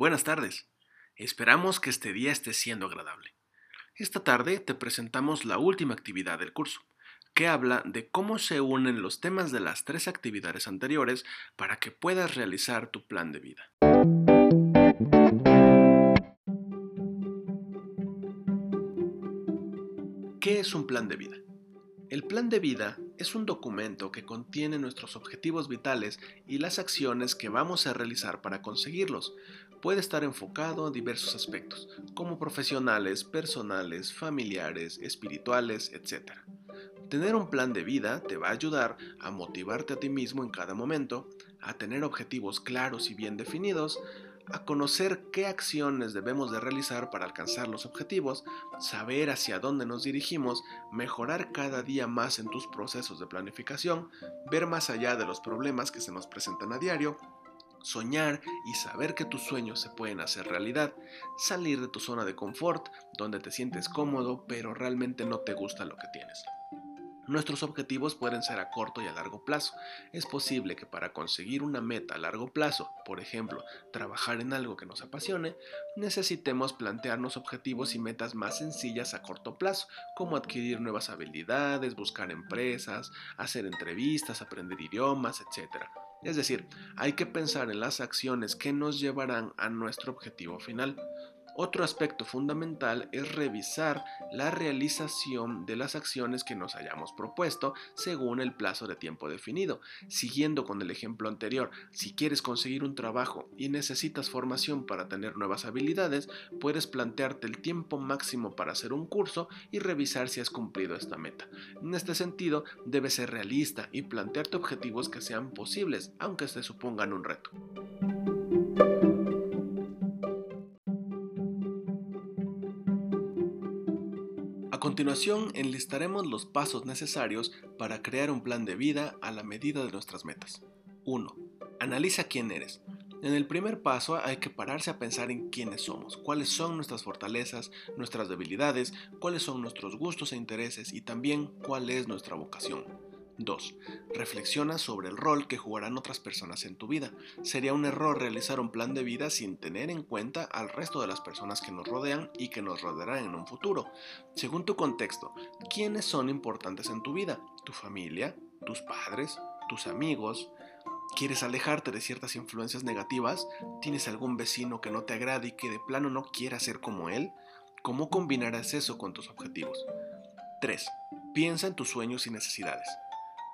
Buenas tardes. Esperamos que este día esté siendo agradable. Esta tarde te presentamos la última actividad del curso, que habla de cómo se unen los temas de las tres actividades anteriores para que puedas realizar tu plan de vida. ¿Qué es un plan de vida? El plan de vida es un documento que contiene nuestros objetivos vitales y las acciones que vamos a realizar para conseguirlos. Puede estar enfocado a diversos aspectos, como profesionales, personales, familiares, espirituales, etc. Tener un plan de vida te va a ayudar a motivarte a ti mismo en cada momento, a tener objetivos claros y bien definidos, a conocer qué acciones debemos de realizar para alcanzar los objetivos, saber hacia dónde nos dirigimos, mejorar cada día más en tus procesos de planificación, ver más allá de los problemas que se nos presentan a diario, soñar y saber que tus sueños se pueden hacer realidad, salir de tu zona de confort, donde te sientes cómodo pero realmente no te gusta lo que tienes. Nuestros objetivos pueden ser a corto y a largo plazo. Es posible que para conseguir una meta a largo plazo, por ejemplo, trabajar en algo que nos apasione, necesitemos plantearnos objetivos y metas más sencillas a corto plazo, como adquirir nuevas habilidades, buscar empresas, hacer entrevistas, aprender idiomas, etc. Es decir, hay que pensar en las acciones que nos llevarán a nuestro objetivo final. Otro aspecto fundamental es revisar la realización de las acciones que nos hayamos propuesto según el plazo de tiempo definido. Siguiendo con el ejemplo anterior, si quieres conseguir un trabajo y necesitas formación para tener nuevas habilidades, puedes plantearte el tiempo máximo para hacer un curso y revisar si has cumplido esta meta. En este sentido, debes ser realista y plantearte objetivos que sean posibles, aunque se supongan un reto. Continuación, enlistaremos los pasos necesarios para crear un plan de vida a la medida de nuestras metas. 1. Analiza quién eres. En el primer paso hay que pararse a pensar en quiénes somos, cuáles son nuestras fortalezas, nuestras debilidades, cuáles son nuestros gustos e intereses y también cuál es nuestra vocación. 2. Reflexiona sobre el rol que jugarán otras personas en tu vida. Sería un error realizar un plan de vida sin tener en cuenta al resto de las personas que nos rodean y que nos rodearán en un futuro. Según tu contexto, ¿quiénes son importantes en tu vida? ¿Tu familia? ¿Tus padres? ¿Tus amigos? ¿Quieres alejarte de ciertas influencias negativas? ¿Tienes algún vecino que no te agrade y que de plano no quiera ser como él? ¿Cómo combinarás eso con tus objetivos? 3. Piensa en tus sueños y necesidades.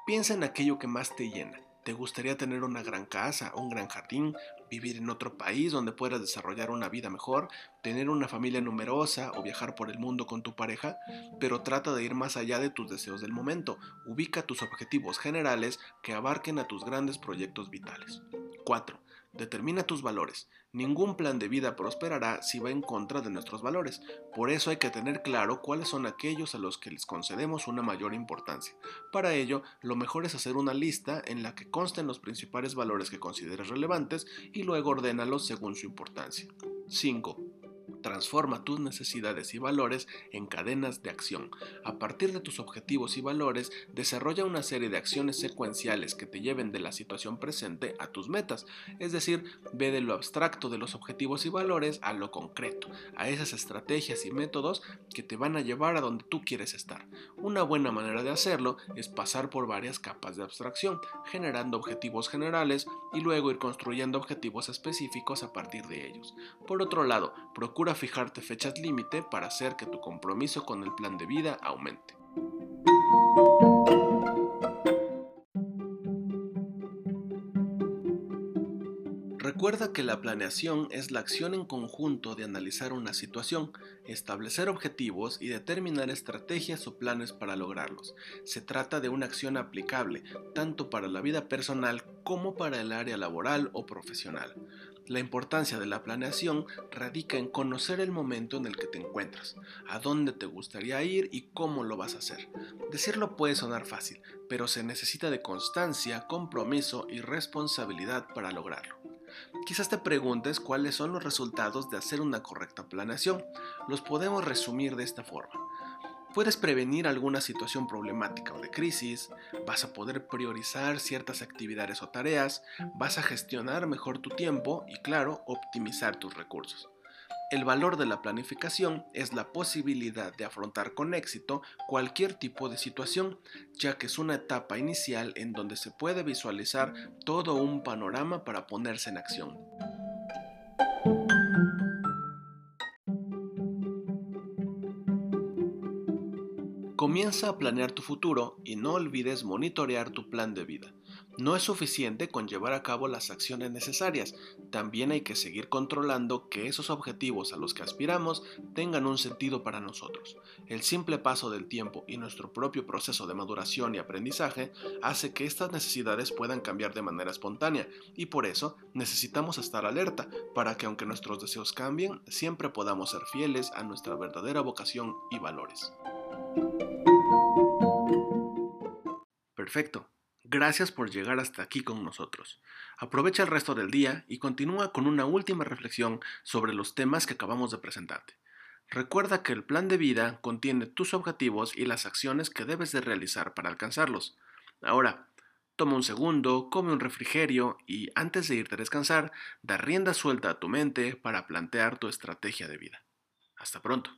Piensa en aquello que más te llena. ¿Te gustaría tener una gran casa, un gran jardín, vivir en otro país donde puedas desarrollar una vida mejor, tener una familia numerosa o viajar por el mundo con tu pareja? Pero trata de ir más allá de tus deseos del momento. Ubica tus objetivos generales que abarquen a tus grandes proyectos vitales. 4. Determina tus valores. Ningún plan de vida prosperará si va en contra de nuestros valores. Por eso hay que tener claro cuáles son aquellos a los que les concedemos una mayor importancia. Para ello, lo mejor es hacer una lista en la que consten los principales valores que consideres relevantes y luego ordénalos según su importancia. 5. Transforma tus necesidades y valores en cadenas de acción. A partir de tus objetivos y valores, desarrolla una serie de acciones secuenciales que te lleven de la situación presente a tus metas. Es decir, ve de lo abstracto de los objetivos y valores a lo concreto, a esas estrategias y métodos que te van a llevar a donde tú quieres estar. Una buena manera de hacerlo es pasar por varias capas de abstracción, generando objetivos generales y luego ir construyendo objetivos específicos a partir de ellos. Por otro lado, procura fijarte fechas límite para hacer que tu compromiso con el plan de vida aumente. Recuerda que la planeación es la acción en conjunto de analizar una situación, establecer objetivos y determinar estrategias o planes para lograrlos. Se trata de una acción aplicable tanto para la vida personal como para el área laboral o profesional. La importancia de la planeación radica en conocer el momento en el que te encuentras, a dónde te gustaría ir y cómo lo vas a hacer. Decirlo puede sonar fácil, pero se necesita de constancia, compromiso y responsabilidad para lograrlo. Quizás te preguntes cuáles son los resultados de hacer una correcta planeación. Los podemos resumir de esta forma. Puedes prevenir alguna situación problemática o de crisis, vas a poder priorizar ciertas actividades o tareas, vas a gestionar mejor tu tiempo y claro, optimizar tus recursos. El valor de la planificación es la posibilidad de afrontar con éxito cualquier tipo de situación, ya que es una etapa inicial en donde se puede visualizar todo un panorama para ponerse en acción. Comienza a planear tu futuro y no olvides monitorear tu plan de vida. No es suficiente con llevar a cabo las acciones necesarias, también hay que seguir controlando que esos objetivos a los que aspiramos tengan un sentido para nosotros. El simple paso del tiempo y nuestro propio proceso de maduración y aprendizaje hace que estas necesidades puedan cambiar de manera espontánea y por eso necesitamos estar alerta para que aunque nuestros deseos cambien, siempre podamos ser fieles a nuestra verdadera vocación y valores. Perfecto. Gracias por llegar hasta aquí con nosotros. Aprovecha el resto del día y continúa con una última reflexión sobre los temas que acabamos de presentarte. Recuerda que el plan de vida contiene tus objetivos y las acciones que debes de realizar para alcanzarlos. Ahora, toma un segundo, come un refrigerio y antes de irte a descansar, da rienda suelta a tu mente para plantear tu estrategia de vida. Hasta pronto.